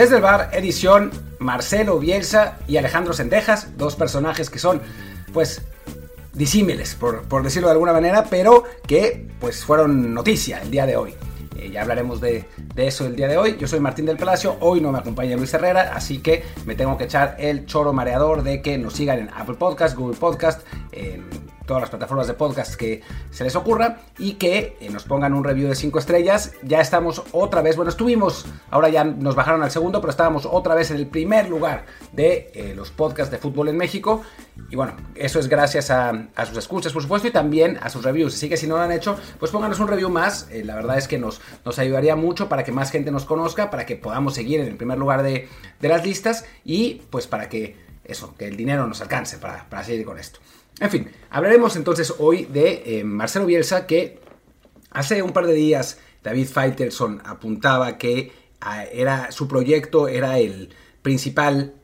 Desde el bar, edición Marcelo Bielsa y Alejandro Sendejas, dos personajes que son, pues, disímiles, por, por decirlo de alguna manera, pero que, pues, fueron noticia el día de hoy. Eh, ya hablaremos de, de, eso el día de hoy. Yo soy Martín del Palacio, hoy no me acompaña Luis Herrera, así que me tengo que echar el choro mareador de que nos sigan en Apple Podcast, Google Podcast, en todas las plataformas de podcast que se les ocurra y que eh, nos pongan un review de 5 estrellas. Ya estamos otra vez, bueno, estuvimos, ahora ya nos bajaron al segundo, pero estábamos otra vez en el primer lugar de eh, los podcasts de fútbol en México. Y bueno, eso es gracias a, a, sus escuchas, por supuesto, y también a sus reviews. Así que si no lo han hecho, pues pónganos un review más. Eh, la verdad es que nos, nos ayudaría mucho para que más gente nos conozca, para que podamos seguir en el primer lugar de, de las listas y pues para que eso, que el dinero nos alcance para, para seguir con esto. En fin, hablaremos entonces hoy de eh, Marcelo Bielsa, que hace un par de días David Feitelson apuntaba que ah, era, su proyecto era el principal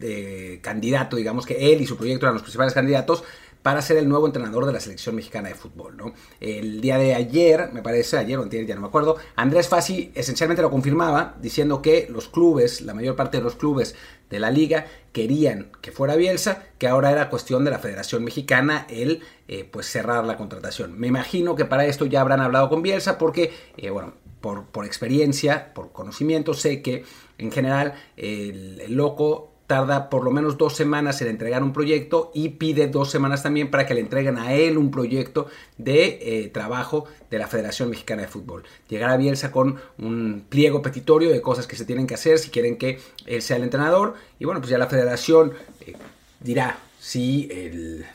eh, candidato, digamos que él y su proyecto eran los principales candidatos para ser el nuevo entrenador de la selección mexicana de fútbol. ¿no? El día de ayer, me parece, ayer o antier, ya no me acuerdo, Andrés Fassi esencialmente lo confirmaba diciendo que los clubes, la mayor parte de los clubes de la liga querían que fuera Bielsa, que ahora era cuestión de la Federación Mexicana el eh, pues cerrar la contratación. Me imagino que para esto ya habrán hablado con Bielsa porque, eh, bueno, por, experiencia, por conocimiento, sé que en general el loco tarda por lo menos dos semanas en entregar un proyecto y pide dos semanas también para que le entreguen a él un proyecto de eh, trabajo de la Federación Mexicana de Fútbol. Llegar a Bielsa con un pliego petitorio de cosas que se tienen que hacer si quieren que él sea el entrenador y bueno, pues ya la Federación eh, dirá si el,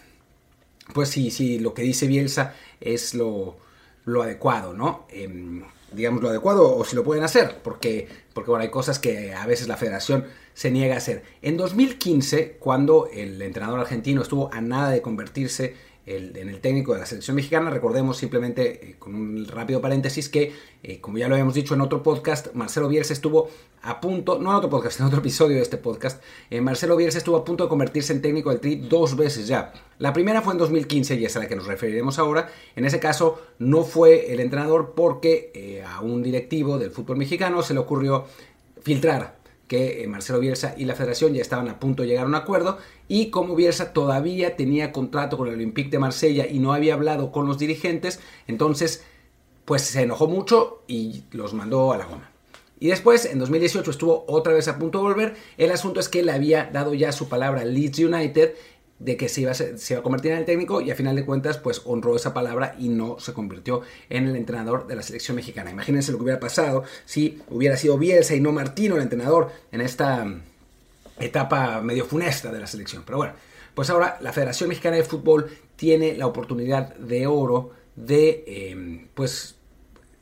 pues si, si lo que dice Bielsa es lo, lo adecuado, ¿no? Eh, digamos lo adecuado o si lo pueden hacer, porque, porque bueno, hay cosas que a veces la federación se niega a hacer. En 2015, cuando el entrenador argentino estuvo a nada de convertirse el, en el técnico de la selección mexicana, recordemos simplemente eh, con un rápido paréntesis que, eh, como ya lo habíamos dicho en otro podcast, Marcelo Bielsa estuvo a punto, no en otro podcast, en otro episodio de este podcast, eh, Marcelo Bielsa estuvo a punto de convertirse en técnico del Tri dos veces ya. La primera fue en 2015 y es a la que nos referiremos ahora. En ese caso no fue el entrenador porque eh, a un directivo del fútbol mexicano se le ocurrió filtrar que eh, Marcelo Bielsa y la federación ya estaban a punto de llegar a un acuerdo y como Bielsa todavía tenía contrato con el Olympique de Marsella y no había hablado con los dirigentes, entonces pues se enojó mucho y los mandó a la goma. Y después, en 2018, estuvo otra vez a punto de volver. El asunto es que le había dado ya su palabra a Leeds United de que se iba, a se iba a convertir en el técnico y a final de cuentas pues honró esa palabra y no se convirtió en el entrenador de la selección mexicana. Imagínense lo que hubiera pasado si hubiera sido Bielsa y no Martino el entrenador en esta etapa medio funesta de la selección. Pero bueno, pues ahora la Federación Mexicana de Fútbol tiene la oportunidad de oro de eh, pues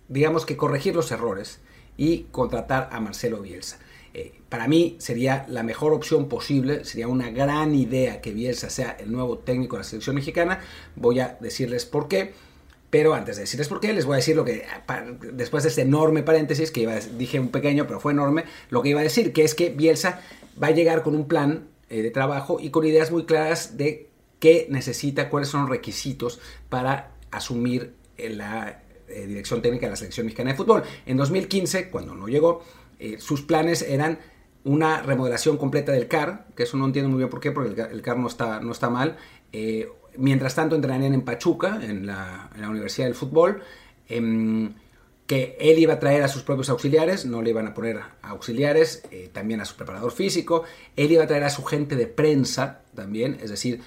digamos que corregir los errores y contratar a Marcelo Bielsa. Eh, para mí sería la mejor opción posible, sería una gran idea que Bielsa sea el nuevo técnico de la selección mexicana. Voy a decirles por qué. Pero antes de decirles por qué, les voy a decir lo que, después de este enorme paréntesis, que dije un pequeño, pero fue enorme, lo que iba a decir, que es que Bielsa va a llegar con un plan eh, de trabajo y con ideas muy claras de qué necesita, cuáles son los requisitos para asumir la eh, dirección técnica de la selección mexicana de fútbol. En 2015, cuando no llegó, eh, sus planes eran una remodelación completa del CAR, que eso no entiendo muy bien por qué, porque el, CAR no está, no está mal. Eh, mientras tanto entrenarían en Pachuca, en la, Universidad del Fútbol, eh, que él iba a traer a sus propios auxiliares, no le iban a poner auxiliares, eh, también a su preparador físico, él iba a traer a su gente de prensa también, es decir,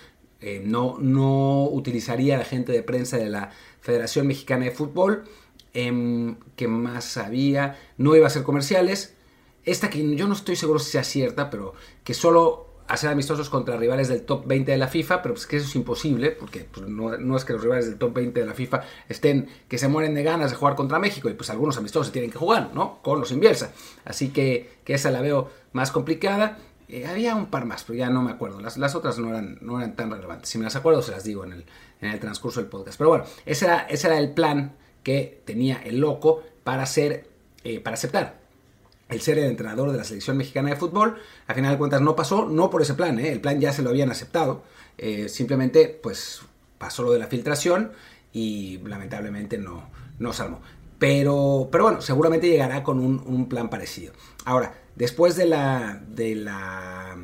no, no utilizaría a la gente de prensa de la Federación Mexicana de Fútbol, eh, ¿qué más había? No iba a ser comerciales, esta que yo no estoy seguro si sea cierta, pero que solo hacer amistosos contra rivales del top 20 de la FIFA, pero pues que eso es imposible, porque pues, no, es que los rivales del top 20 de la FIFA estén, que se mueren de ganas de jugar contra México, y pues algunos amistosos se tienen que jugar, ¿no? Con los inversa. Así que, que esa la veo más complicada. Eh, había un par más, pero ya no me acuerdo. Las, las, otras no eran, no eran tan relevantes. Si me las acuerdo, se las digo en el, en el transcurso del podcast. Pero bueno, ese era, ese era el plan que tenía el loco para, hacer, eh, para aceptar el ser el entrenador de la selección mexicana de fútbol. A final de cuentas no pasó, no por ese plan, ¿eh? el plan ya se lo habían aceptado, eh, simplemente pues pasó lo de la filtración y lamentablemente no, no se armó. pero, pero bueno, seguramente llegará con un, plan parecido. Ahora, después de la, de la,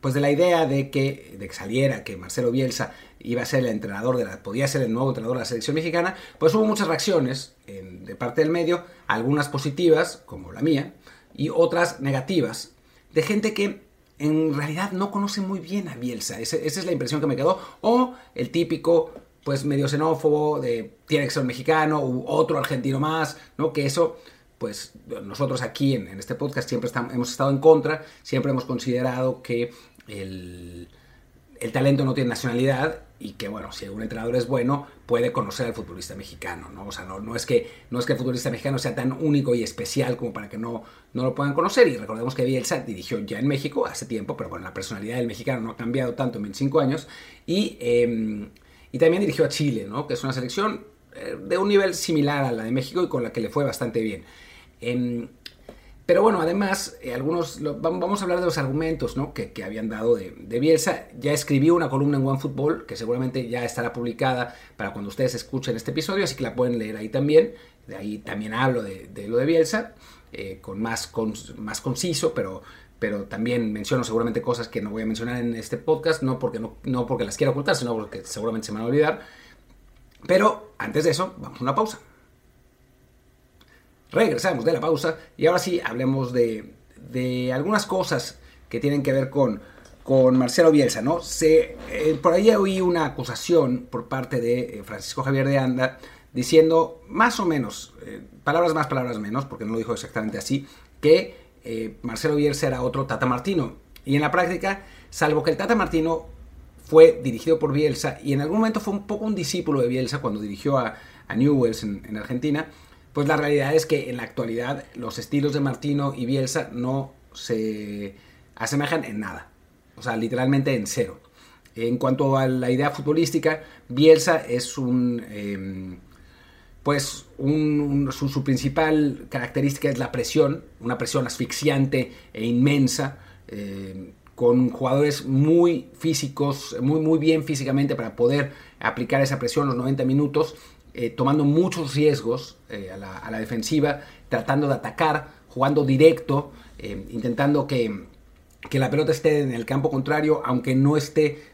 pues de la idea de que, de que saliera, que Marcelo Bielsa iba a ser el entrenador de la, podía ser el nuevo entrenador de la selección mexicana, pues hubo muchas reacciones de parte del medio, algunas positivas, como la mía, y otras negativas, de gente que en realidad no conoce muy bien a Bielsa. esa es la impresión que me quedó. O el típico, pues medio xenófobo de tiene que ser mexicano u otro argentino más, ¿no? Que eso, pues nosotros aquí en, este podcast siempre hemos estado en contra, siempre hemos considerado que el, el talento no tiene nacionalidad y que bueno, si un entrenador es bueno, puede conocer al futbolista mexicano, ¿no? O sea, no, no, es que, no es que el futbolista mexicano sea tan único y especial como para que no, no lo puedan conocer. Y recordemos que Bielsa dirigió ya en México hace tiempo, pero bueno, la personalidad del mexicano no ha cambiado tanto en 25 años. Y, em, y también dirigió a Chile, ¿no? Que es una selección eh, de un nivel similar a la de México y con la que le fue bastante bien. Em, pero bueno, además, eh, algunos vamos a hablar de los argumentos que, habían dado de, Bielsa. Ya escribí una columna en OneFootball que seguramente ya estará publicada para cuando ustedes escuchen este episodio, así que la pueden leer ahí también. De ahí también hablo de, lo de Bielsa, eh, con más, más conciso, pero, pero también menciono seguramente cosas que no voy a mencionar en este podcast, no porque, no, no porque las quiera ocultar, sino porque seguramente se me van a olvidar. Pero antes de eso, vamos a una pausa. Regresamos de la pausa y ahora sí hablemos de, algunas cosas que tienen que ver con, con Marcelo Bielsa, ¿no? Se, eh, por ahí oí una acusación por parte de eh, Francisco Javier de Anda diciendo más o menos, eh, palabras más, palabras menos, porque no lo dijo exactamente así, que Marcelo Bielsa era otro Tata Martino. Y en la práctica, salvo que el Tata Martino fue dirigido por Bielsa y en algún momento fue un poco un discípulo de Bielsa cuando dirigió a, Newells en Argentina, pues la realidad es que en la actualidad los estilos de Martino y Bielsa no se asemejan en nada. O sea, literalmente en cero. En cuanto a la idea futbolística, Bielsa es un... Em, pues su, principal característica es la presión, una presión asfixiante e inmensa, em, con jugadores muy físicos, muy, muy bien físicamente para poder aplicar esa presión los 90 minutos eh, tomando muchos riesgos eh, a, la, defensiva, tratando de atacar, jugando directo, eh, intentando que, la pelota esté en el campo contrario, aunque no esté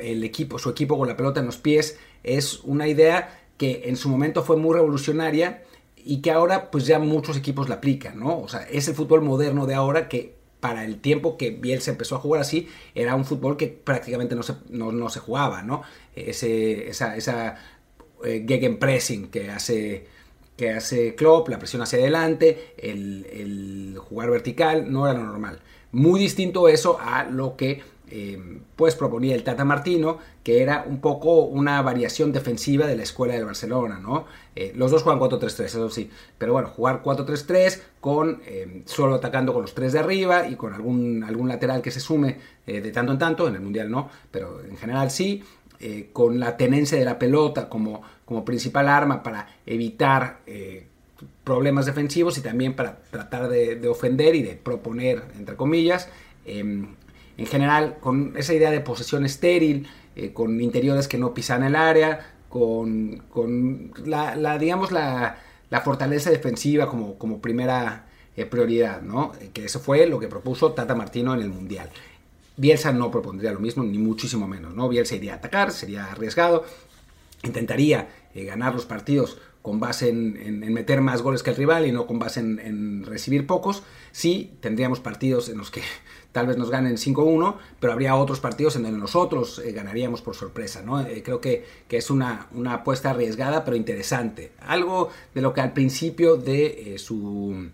el equipo, su equipo con la pelota en los pies, es una idea que en su momento fue muy revolucionaria y que ahora pues ya muchos equipos la aplican, ¿no? O sea, es el fútbol moderno de ahora que para el tiempo que Biel se empezó a jugar así, era un fútbol que prácticamente no se, no, se jugaba, ¿no? Esa eh, gegenpressing que hace, que hace Klopp, la presión hacia adelante, el, jugar vertical, no era lo normal. Muy distinto eso a lo que eh, pues proponía el Tata Martino, que era un poco una variación defensiva de la escuela del Barcelona, ¿no? Eh, los dos juegan 4-3-3, eso sí, pero bueno, jugar 4-3-3 con solo atacando con los tres de arriba y con algún, algún lateral que se sume de tanto en tanto, en el Mundial no, pero en general sí, eh, con la tenencia de la pelota como, como principal arma para evitar eh, problemas defensivos y también para tratar de, ofender y de proponer, entre comillas. Em, en general, con esa idea de posesión estéril, eh, con interiores que no pisan el área, con, la, digamos, la, fortaleza defensiva como, como primera prioridad, ¿no? Que eso fue lo que propuso Tata Martino en el Mundial. Bielsa no propondría lo mismo, ni muchísimo menos. ¿no? Bielsa iría a atacar, sería arriesgado, intentaría eh, ganar los partidos con base en, meter más goles que el rival y no con base en, recibir pocos. Sí, tendríamos partidos en los que tal vez nos ganen 5-1, pero habría otros partidos en que nosotros eh, ganaríamos por sorpresa. ¿no? Eh, creo que, es una, una, apuesta arriesgada, pero interesante. Algo de lo que al principio de su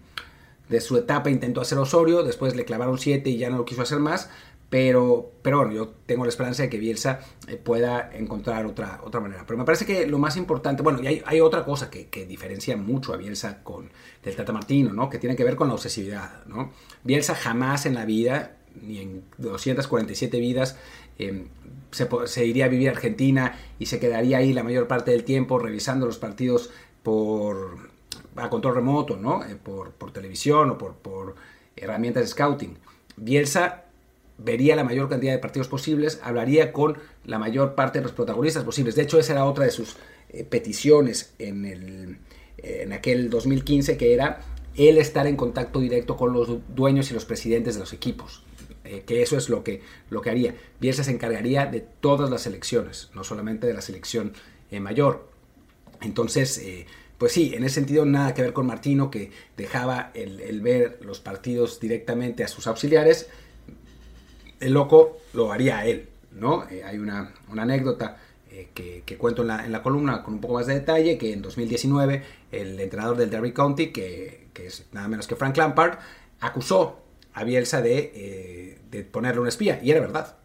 de su etapa intentó hacer Osorio, después le clavaron 7 y ya no lo quiso hacer más, pero, pero bueno, yo tengo la esperanza de que Bielsa eh, pueda encontrar otra, otra manera. Pero me parece que lo más importante, bueno, y hay, otra cosa que, diferencia mucho a Bielsa con del Tata Martino, ¿no? Que tiene que ver con la obsesividad, ¿no? Bielsa jamás en la vida, ni en 247 vidas, em, se, iría a vivir a Argentina y se quedaría ahí la mayor parte del tiempo revisando los partidos por a control remoto, ¿no? Eh, por, por, televisión o por, por herramientas de scouting. Bielsa vería la mayor cantidad de partidos posibles, hablaría con la mayor parte de los protagonistas posibles. De hecho, esa era otra de sus eh, peticiones en el, en aquel 2015, que era el estar en contacto directo con los dueños y los presidentes de los equipos. Eh, que eso es lo que, lo que haría. Bielsa se encargaría de todas las elecciones, no solamente de la selección eh, mayor. Entonces, pues sí, en ese sentido nada que ver con Martino, que dejaba el, ver los partidos directamente a sus auxiliares. El loco lo haría él, ¿no? hay una, anécdota que, cuento en la, en la, columna con un poco más de detalle, que en 2019 el entrenador del Derby County, que, que es nada menos que Frank Lampard, acusó a Bielsa eh, de, ponerle un espía. Y era verdad.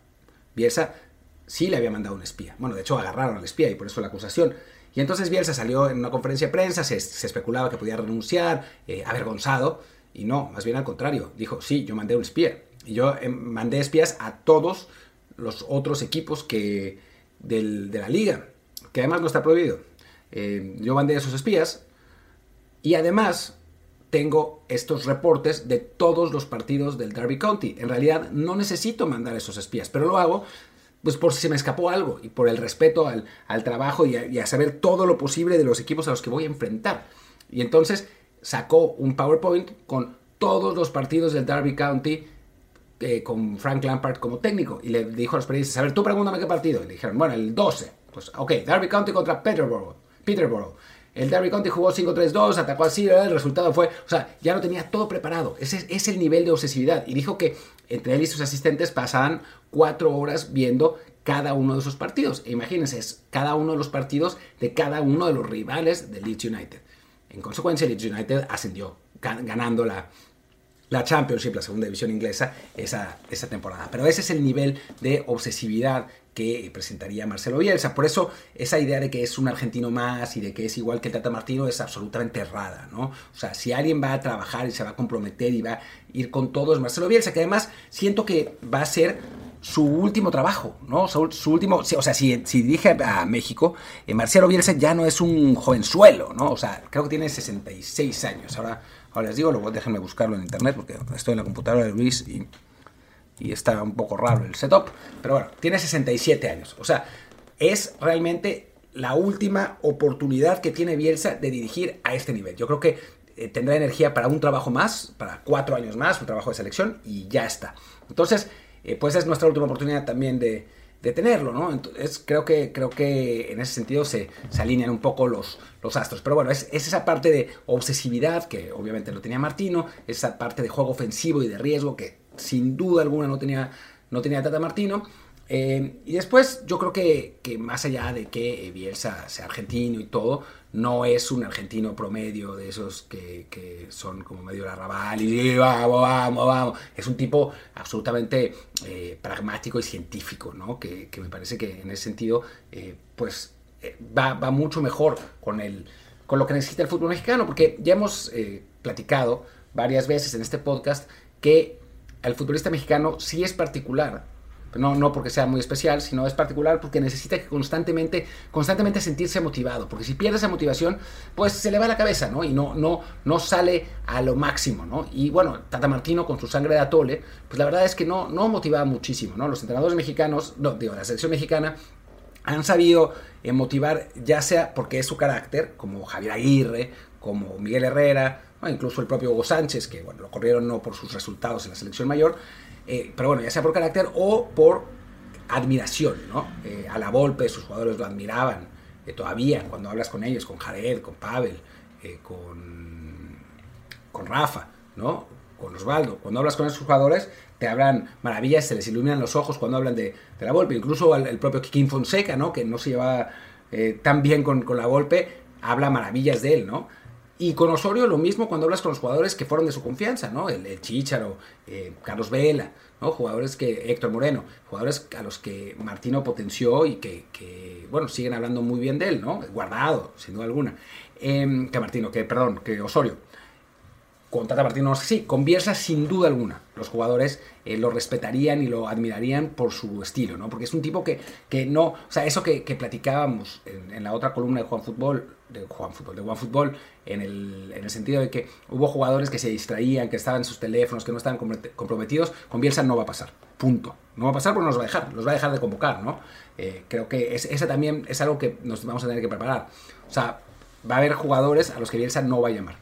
Bielsa sí le había mandado un espía. Bueno, de hecho agarraron al espía y por eso la acusación. Y entonces Bielsa salió en una conferencia de prensa, se, especulaba que podía renunciar, eh, avergonzado. Y no, más bien al contrario. Dijo, sí, yo mandé un espía. Y yo eh, mandé espías a todos los otros equipos que de la liga, que además no está prohibido. yo mandé a esos espías y además tengo estos reportes de todos los partidos del Derby County. En realidad no necesito mandar esos espías, pero lo hago pues por si se me escapó algo y por el respeto al, trabajo y a, saber todo lo posible de los equipos a los que voy a enfrentar. Y entonces sacó un PowerPoint con todos los partidos del Derby County eh, con Frank Lampard como técnico y le dijo a los periodistas, a ver, tú pregúntame qué partido. Y le dijeron, bueno, el 12. Pues, ok, Derby County contra Peterborough. Peterborough. El Derby County jugó 5-3-2, atacó así, el resultado fue, o sea, ya lo tenía todo preparado. Ese es el nivel de obsesividad. Y dijo que entre él y sus asistentes pasaban cuatro horas viendo cada uno de esos partidos. E imagínense, es cada uno de los partidos de cada uno de los rivales de Leeds United. En consecuencia, Leeds United ascendió, ganando la, la Championship, la segunda división inglesa, esa, esa temporada. Pero ese es el nivel de obsesividad que presentaría Marcelo Bielsa. Por eso esa idea de que es un argentino más y de que es igual que el Tata Martino es absolutamente errada, ¿no? O sea, si alguien va a trabajar y se va a comprometer y va a ir con todo es Marcelo Bielsa, que además siento que va a ser su último trabajo, ¿no? Su, último, o sea, si, si dirige a México, eh, Marcelo Bielsa ya no es un jovenzuelo, ¿no? O sea, creo que tiene 66 años. Ahora, ahora les digo, luego déjenme buscarlo en internet porque estoy en la computadora de Luis y y está un poco raro el setup, pero bueno, tiene 67 años. O sea, es realmente la última oportunidad que tiene Bielsa de dirigir a este nivel. Yo creo que eh, tendrá energía para un trabajo más, para cuatro años más, un trabajo de selección y ya está. Entonces, eh, pues es nuestra última oportunidad también de, tenerlo, ¿no? Entonces, creo que, creo que en ese sentido se, alinean un poco los, los astros. Pero bueno, es, es, esa parte de obsesividad que obviamente lo tenía Martino, esa parte de juego ofensivo y de riesgo que sin duda alguna no tenía, no tenía Tata Martino. Eh, y después yo creo que, más allá de que Bielsa sea argentino y todo, no es un argentino promedio de esos que, son como medio la rabal y vamos, vamos, vamos. Es un tipo absolutamente eh, pragmático y científico, ¿no? Que, me parece que en ese sentido, eh, pues va, va, mucho mejor con, el, con lo que necesita el fútbol mexicano, porque ya hemos platicado varias veces en este podcast que el futbolista mexicano sí es particular. No, no porque sea muy especial, sino es particular porque necesita que constantemente, constantemente sentirse motivado. Porque si pierde esa motivación, pues se le va la cabeza, ¿no? Y no, no, no sale a lo máximo, ¿no? Y bueno, Tata Martino con su sangre de atole, pues la verdad es que no, no motivaba muchísimo, ¿no? Los entrenadores mexicanos, no, digo, la selección mexicana han sabido eh, motivar, ya sea porque es su carácter, como Javier Aguirre, como Miguel Herrera, incluso el propio Hugo Sánchez, que bueno, lo corrieron no por sus resultados en la selección mayor, eh, pero bueno, ya sea por carácter o por admiración, ¿no? Eh, a la Volpe, sus jugadores lo admiraban eh, todavía, cuando hablas con ellos, con Jared, con Pavel, con, con Rafa, ¿no? Con Osvaldo, cuando hablas con esos jugadores, te hablan maravillas, se les iluminan los ojos cuando hablan de, la Volpe, incluso el, propio Kikín Fonseca, ¿no? Que no se lleva tan bien con, con la Volpe, habla maravillas de él, ¿no? Y con Osorio lo mismo cuando hablas con los jugadores que fueron de su confianza, ¿no? El, el Chicharo, eh, Carlos Vela, ¿no? Jugadores que, Héctor Moreno, jugadores a los que Martino potenció y que, bueno, siguen hablando muy bien de él, ¿no? Guardado, sin duda alguna. Em, que Martino, que, perdón, que Osorio con Tata Martino sí, con Bielsa sin duda alguna. Los jugadores eh, lo respetarían y lo admirarían por su estilo, ¿no? Porque es un tipo que, que no, o sea, eso que, platicábamos en, la otra columna de Juan Fútbol, de Juan Fútbol, de Juan Fútbol, en el, en el sentido de que hubo jugadores que se distraían, que estaban en sus teléfonos, que no estaban comprometidos, con Bielsa no va a pasar, punto. No va a pasar porque nos va a dejar, los va a dejar de convocar, ¿no? Eh, creo que es, esa también es algo que nos vamos a tener que preparar. O sea, va a haber jugadores a los que Bielsa no va a llamar,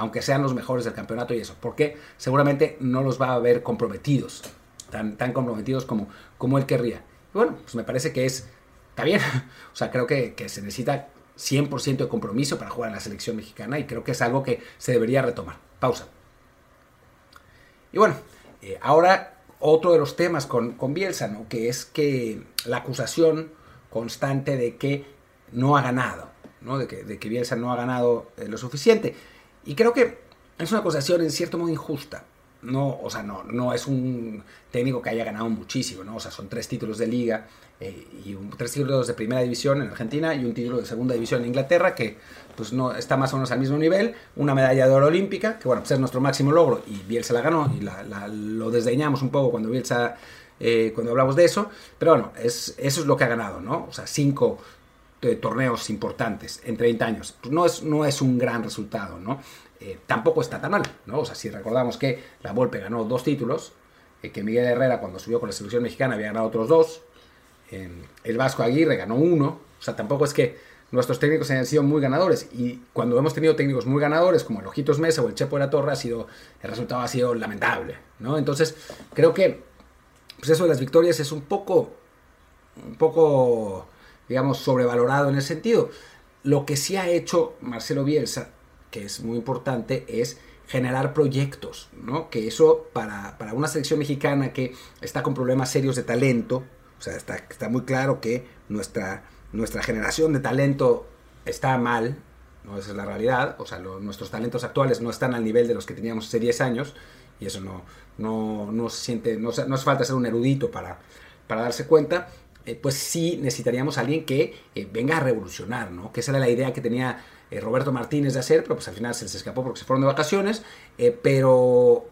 aunque sean los mejores del campeonato y eso, porque seguramente no los va a ver comprometidos, tan, tan comprometidos como, como él querría. Y bueno, pues me parece que es, está bien, o sea, creo que, se necesita 100% de compromiso para jugar en la selección mexicana y creo que es algo que se debería retomar. Pausa. Y bueno, eh, ahora otro de los temas con, con Bielsa, ¿no? que es que la acusación constante de que no ha ganado, ¿no? De, que, de que Bielsa no ha ganado eh, lo suficiente. Y creo que es una acusación en cierto modo injusta. No, o sea, no, no es un técnico que haya ganado muchísimo, ¿no? O sea, son tres títulos de liga eh, y un, tres títulos de primera división en Argentina y un título de segunda división en Inglaterra que pues no está más o menos al mismo nivel, una medalla de oro olímpica, que bueno, pues es nuestro máximo logro y Bielsa la ganó y lo desdeñamos un poco cuando Bielsa, eh, cuando hablamos de eso, pero bueno, es, eso es lo que ha ganado, ¿no? O sea, cinco eh, torneos importantes en 30 años, pues no es, no es un gran resultado, ¿no? tampoco está tan mal, ¿no? O si recordamos que la Volpe ganó dos títulos, que Miguel Herrera cuando subió con la selección mexicana había ganado otros dos, el Vasco Aguirre ganó uno. O sea, tampoco es que nuestros técnicos hayan sido muy ganadores. Y cuando hemos tenido técnicos muy ganadores, como el Ojitos Mesa o el Chepo de la Torre, ha sido, el resultado ha sido lamentable. ¿no? Entonces, creo que pues eso de las victorias es un poco, un poco, digamos, sobrevalorado en el sentido. Lo que sí ha hecho Marcelo Bielsa, que es muy importante, es generar proyectos, ¿no? Que eso para, para una selección mexicana que está con problemas serios de talento, o sea, está, está muy claro que nuestra, nuestra generación de talento está mal, ¿no? esa es la realidad, o sea, nuestros talentos actuales no están al nivel de los que teníamos hace 10 años, y eso no, no, no se siente, no, no hace falta ser un erudito para, para darse cuenta, eh, pues sí necesitaríamos a alguien que eh, venga a revolucionar, ¿no? Que esa era la idea que tenía eh, Roberto Martínez de hacer, pero pues al final se les escapó porque se fueron de vacaciones, pero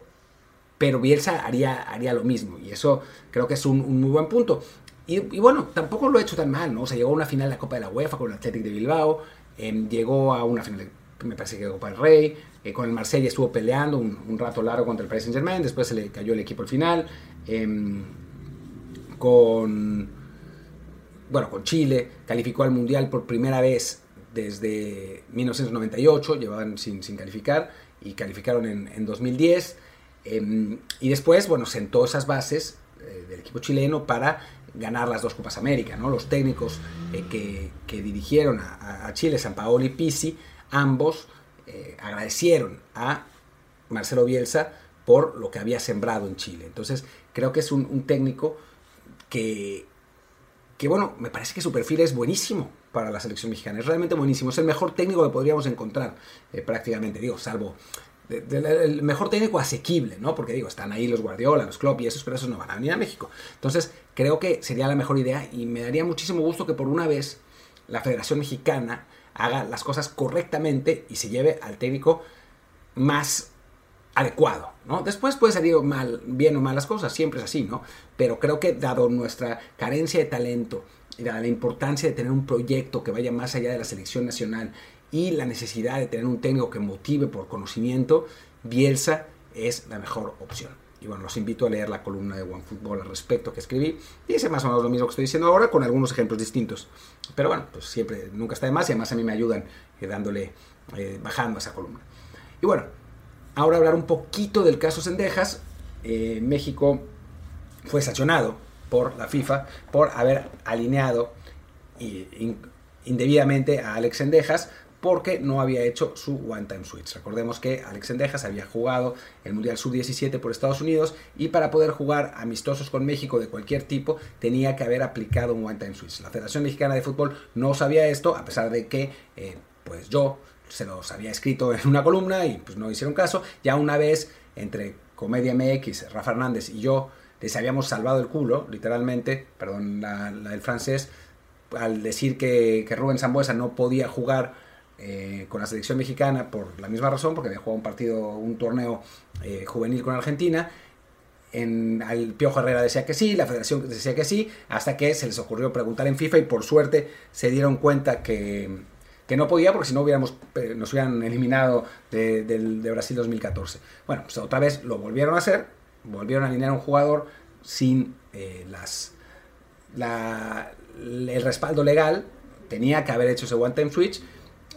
pero Bielsa haría, haría lo mismo y eso creo que es un, muy buen punto. Y, bueno, tampoco lo ha hecho tan mal, ¿no? O sea, llegó a una final de la Copa de la UEFA con el Athletic de Bilbao, em, llegó a una final, de, me parece que de Copa del Rey, con el Marsella estuvo peleando un, rato largo contra el Paris Saint Germain, después se le cayó el equipo al final, em, con, bueno, con Chile, calificó al Mundial por primera vez desde 1998, llevaban sin, sin calificar y calificaron en, en 2010. Em, y después, bueno, sentó esas bases eh, del equipo chileno para ganar las dos Copas América, ¿no? Los técnicos eh, que, dirigieron a, Chile, San Paolo y Pisi, ambos eh, agradecieron a Marcelo Bielsa por lo que había sembrado en Chile. Entonces, creo que es un, técnico que, que, bueno, me parece que su perfil es buenísimo para la selección mexicana. Es realmente buenísimo. Es el mejor técnico que podríamos encontrar, prácticamente, digo, salvo el mejor técnico asequible, ¿no? Porque digo, están ahí los Guardiola, los Klopp y esos, pero esos no van a venir a México. Entonces, creo que sería la mejor idea y me daría muchísimo gusto que por una vez la Federación Mexicana haga las cosas correctamente y se lleve al técnico más adecuado, ¿no? Después puede salir mal, bien o mal las cosas, siempre es así, ¿no? Pero creo que dado nuestra carencia de talento y la importancia de tener un proyecto que vaya más allá de la selección nacional y la necesidad de tener un técnico que motive por conocimiento, Bielsa es la mejor opción. Y bueno, los invito a leer la columna de OneFootball al respecto que escribí. Dice más o menos lo mismo que estoy diciendo ahora, con algunos ejemplos distintos. Pero bueno, pues siempre, nunca está de más y además a mí me ayudan eh, dándole, eh, bajando esa columna. Y bueno, ahora hablar un poquito del caso Sendejas. Eh, México fue sancionado por la FIFA por haber alineado indebidamente a Alex Sendejas porque no había hecho su One Time Switch. Recordemos que Alex Endejas había jugado el Mundial Sub-17 por Estados Unidos y para poder jugar amistosos con México de cualquier tipo tenía que haber aplicado un One Time Switch. La Federación Mexicana de Fútbol no sabía esto, a pesar de que eh, pues yo se los había escrito en una columna y pues no hicieron caso. Ya una vez entre Comedia MX, Rafa Hernández y yo les habíamos salvado el culo, literalmente, perdón el francés, al decir que, que Rubén Zambuesa no podía jugar eh, con la selección mexicana por la misma razón, porque había jugado un partido, un torneo eh, juvenil con Argentina. En, al Piojo Herrera decía que sí, la federación decía que sí, hasta que se les ocurrió preguntar en FIFA y por suerte se dieron cuenta que, que no podía porque si no hubiéramos, eh, nos hubieran eliminado de, Brasil 2014. Bueno, pues otra vez lo volvieron a hacer, volvieron a alinear a un jugador sin las, el respaldo legal, tenía que haber hecho ese one time switch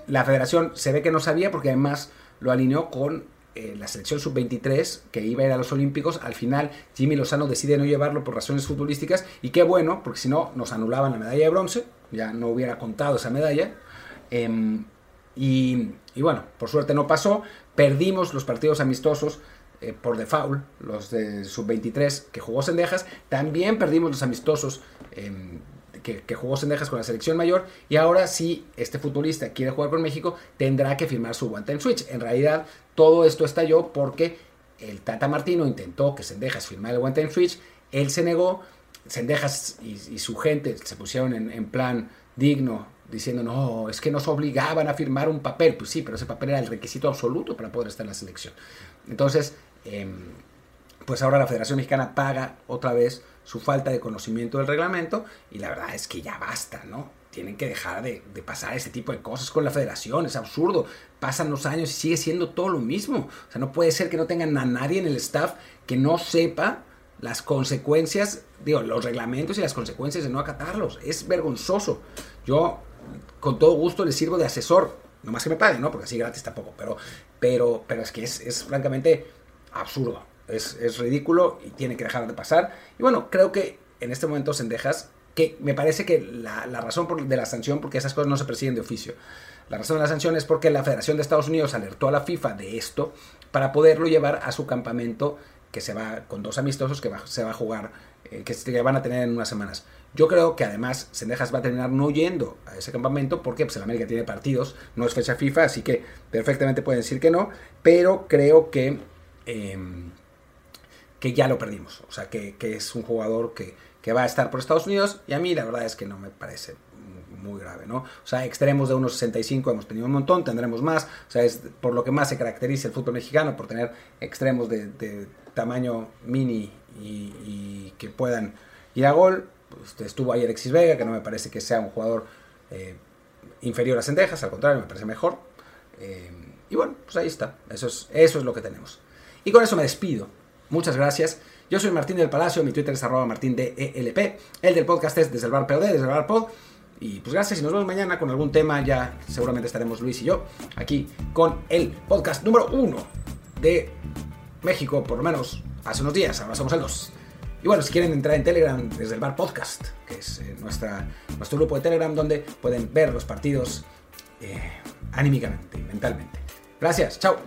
la federación se ve que no sabía porque además lo alineó con eh, la selección sub-23 que iba a ir a los Olímpicos. Al final Jimmy Lozano decide no llevarlo por razones futbolísticas y qué bueno, porque si no nos anulaban la medalla de bronce, ya no hubiera contado esa medalla. Em, y, y, bueno, por suerte no pasó. Perdimos los partidos amistosos eh, por default, los de sub-23 que jugó Sendejas. También perdimos los amistosos em, que, jugó Sendejas con la selección mayor. Y ahora si este futbolista quiere jugar con México, tendrá que firmar su one time switch. En realidad, todo esto estalló porque el Tata Martino intentó que Sendejas firmara el one time switch. Él se negó. Sendejas y, su gente se pusieron en plan digno diciendo, no, es que nos obligaban a firmar un papel. Pues sí, pero ese papel era el requisito absoluto para poder estar en la selección. Entonces, em, pues ahora la Federación Mexicana paga otra vez su falta de conocimiento del reglamento y la verdad es que ya basta, ¿no? Tienen que dejar de, pasar ese tipo de cosas con la federación, es absurdo. Pasan los años y sigue siendo todo lo mismo. O sea, no puede ser que no tengan a nadie en el staff que no sepa las consecuencias, digo, los reglamentos y las consecuencias de no acatarlos. Es vergonzoso. Yo, con todo gusto, les sirvo de asesor. No más que me paguen, ¿no? Porque así gratis tampoco. Pero, pero, pero es que es, es francamente absurdo es, ridículo y tiene que dejar de pasar. Y bueno, creo que en este momento Sendejas, que me parece que la, razón de la sanción, porque esas cosas no se persiguen de oficio, la razón de la sanción es porque la Federación de Estados Unidos alertó a la FIFA de esto para poderlo llevar a su campamento que se va con dos amistosos que se va a jugar, que, van a tener en unas semanas. Yo creo que además Sendejas va a terminar no yendo a ese campamento porque pues, el América tiene partidos, no es fecha FIFA, así que perfectamente pueden decir que no, pero creo que em, que ya lo perdimos. O sea, que, es un jugador que, va a estar por Estados Unidos y a mí la verdad es que no me parece muy grave, ¿no? O sea, extremos de 1.65 hemos tenido un montón, tendremos más. O sea, es por lo que más se caracteriza el fútbol mexicano, por tener extremos de, tamaño mini y, que puedan ir a gol. Pues estuvo ahí Alexis Vega, que no me parece que sea un jugador eh, inferior a Sendejas, al contrario, me parece mejor. Eh, y bueno, pues ahí está. Eso es, eso es lo que tenemos. Y con eso me despido. Muchas gracias. Yo soy Martín del Palacio, mi Twitter es arroba martín de ELP. El del podcast es desde el bar POD, desde el bar pod. Y pues gracias y nos vemos mañana con algún tema. Ya seguramente estaremos Luis y yo aquí con el podcast número uno de México, por lo menos hace unos días. Ahora somos el dos. Y bueno, si quieren entrar en Telegram desde el bar podcast, que es eh, nuestro grupo de Telegram donde pueden ver los partidos eh, anímicamente, mentalmente. Gracias, chao.